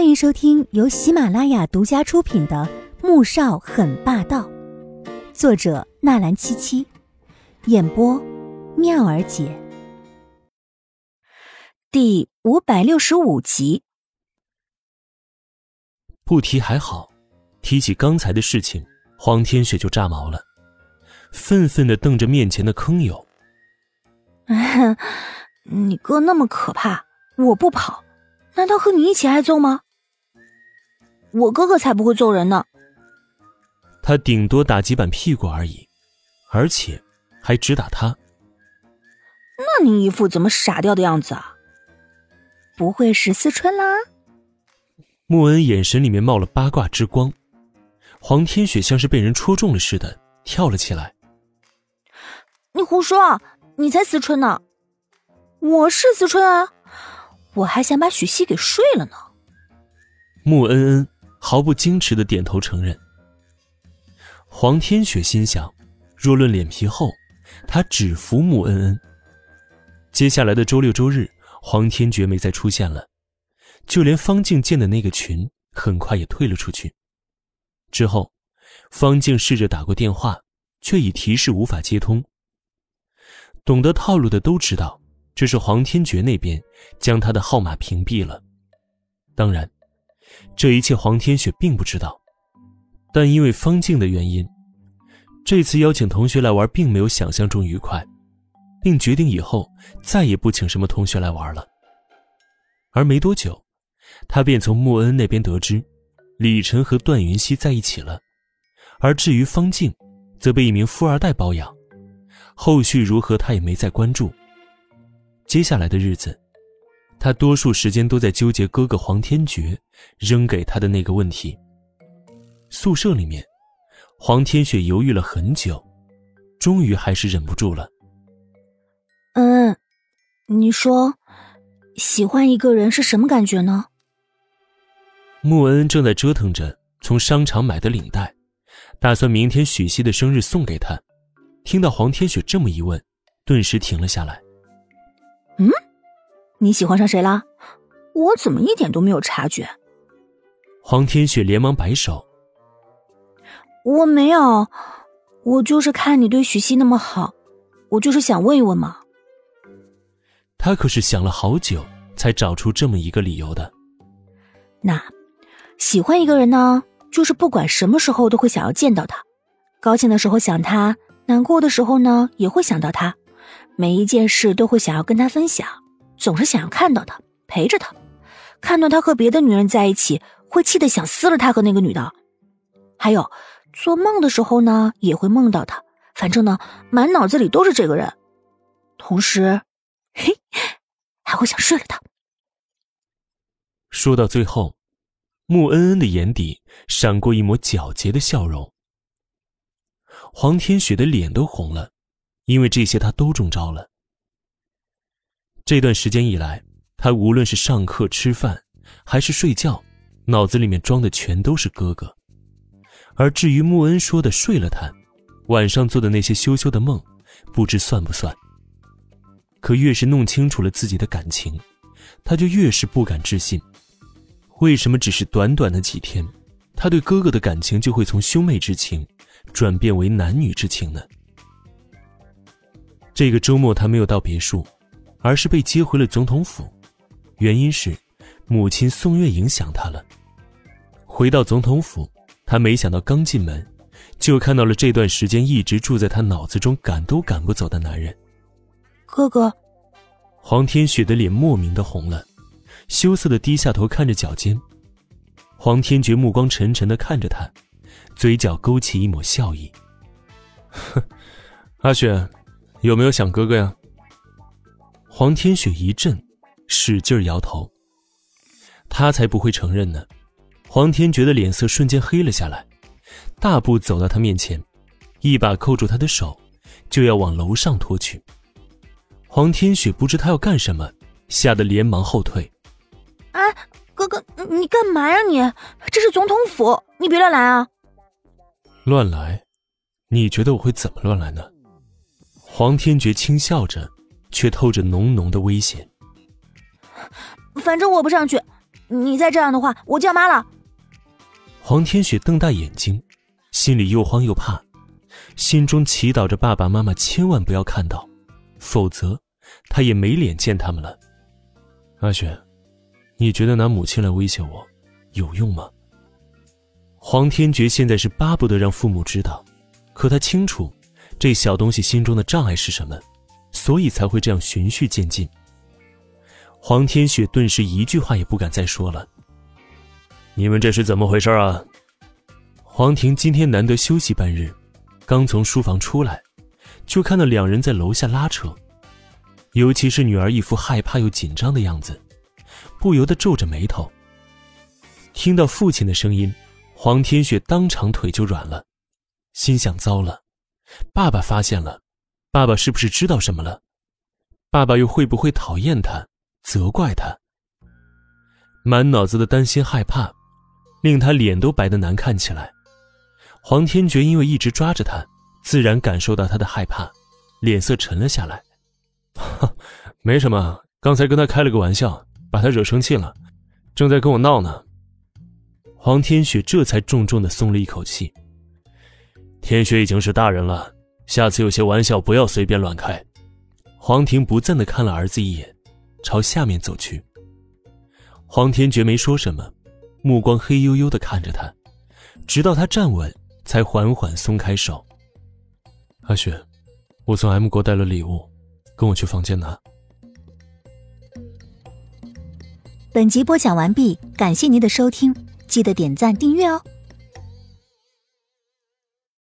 欢迎收听由喜马拉雅独家出品的《穆少很霸道》，作者纳兰七七，演播妙儿姐，第五百六十五集。不提还好，提起刚才的事情，黄天雪就炸毛了，愤愤的瞪着面前的坑友。你哥那么可怕，我不跑。难道和你一起挨揍吗？我哥哥才不会揍人呢。他顶多打几板屁股而已，而且还只打他。那你一副怎么傻掉的样子啊？不会是思春啦？穆恩眼神里面冒了八卦之光，黄天雪像是被人戳中了似的，跳了起来。你胡说！你才思春呢，我是思春啊。我还想把许熙给睡了呢。穆恩恩毫不矜持的点头承认。黄天雪心想，若论脸皮厚，他只服穆恩恩。接下来的周六周日，黄天觉没再出现了，就连方静建的那个群很快也退了出去。之后，方静试着打过电话，却已提示无法接通。懂得套路的都知道。这是黄天觉那边将他的号码屏蔽了，当然，这一切黄天雪并不知道，但因为方静的原因，这次邀请同学来玩并没有想象中愉快，并决定以后再也不请什么同学来玩了。而没多久，他便从穆恩那边得知，李晨和段云熙在一起了，而至于方静，则被一名富二代包养，后续如何他也没再关注。接下来的日子，他多数时间都在纠结哥哥黄天觉扔给他的那个问题。宿舍里面，黄天雪犹豫了很久，终于还是忍不住了。嗯，你说，喜欢一个人是什么感觉呢？穆恩正在折腾着从商场买的领带，打算明天许熙的生日送给他。听到黄天雪这么一问，顿时停了下来。嗯，你喜欢上谁了？我怎么一点都没有察觉？黄天雪连忙摆手：“我没有，我就是看你对许熙那么好，我就是想问一问嘛。”他可是想了好久才找出这么一个理由的。那，喜欢一个人呢，就是不管什么时候都会想要见到他，高兴的时候想他，难过的时候呢也会想到他。每一件事都会想要跟他分享，总是想要看到他，陪着他，看到他和别的女人在一起，会气得想撕了他和那个女的。还有，做梦的时候呢，也会梦到他，反正呢，满脑子里都是这个人。同时，嘿，还会想睡了他。说到最后，穆恩恩的眼底闪过一抹皎洁的笑容，黄天雪的脸都红了。因为这些，他都中招了。这段时间以来，他无论是上课、吃饭，还是睡觉，脑子里面装的全都是哥哥。而至于穆恩说的睡了他，晚上做的那些羞羞的梦，不知算不算。可越是弄清楚了自己的感情，他就越是不敢置信，为什么只是短短的几天，他对哥哥的感情就会从兄妹之情，转变为男女之情呢？这个周末他没有到别墅，而是被接回了总统府，原因是母亲宋月影想他了。回到总统府，他没想到刚进门，就看到了这段时间一直住在他脑子中赶都赶不走的男人。哥哥，黄天雪的脸莫名的红了，羞涩的低下头看着脚尖。黄天觉目光沉沉的看着他，嘴角勾起一抹笑意。哼，阿雪。有没有想哥哥呀？黄天雪一震，使劲摇头。他才不会承认呢。黄天觉的脸色瞬间黑了下来，大步走到他面前，一把扣住他的手，就要往楼上拖去。黄天雪不知他要干什么，吓得连忙后退。哎，哥哥，你干嘛呀？你这是总统府，你别乱来啊！乱来？你觉得我会怎么乱来呢？黄天觉轻笑着，却透着浓浓的危险。反正我不上去，你再这样的话，我叫妈了。黄天雪瞪大眼睛，心里又慌又怕，心中祈祷着爸爸妈妈千万不要看到，否则他也没脸见他们了。阿雪，你觉得拿母亲来威胁我，有用吗？黄天觉现在是巴不得让父母知道，可他清楚，这小东西心中的障碍是什么，所以才会这样循序渐进。黄天雪顿时一句话也不敢再说了。你们这是怎么回事啊？黄婷今天难得休息半日，刚从书房出来，就看到两人在楼下拉扯。尤其是女儿一副害怕又紧张的样子，不由得皱着眉头。听到父亲的声音，黄天雪当场腿就软了，心想：糟了，爸爸发现了，爸爸是不是知道什么了？爸爸又会不会讨厌他、责怪他？满脑子的担心害怕，令他脸都白得难看起来。黄天觉因为一直抓着他，自然感受到他的害怕，脸色沉了下来。没什么，刚才跟他开了个玩笑，把他惹生气了，正在跟我闹呢。黄天雪这才重重的松了一口气。天雪已经是大人了，下次有些玩笑不要随便乱开。黄婷不赞的看了儿子一眼，朝下面走去。黄天觉没说什么，目光黑黝黝的看着他，直到他站稳，才缓缓松开手。阿雪，我从 M 国带了礼物。跟我去房间拿。本集播讲完毕，感谢您的收听，记得点赞订阅哦。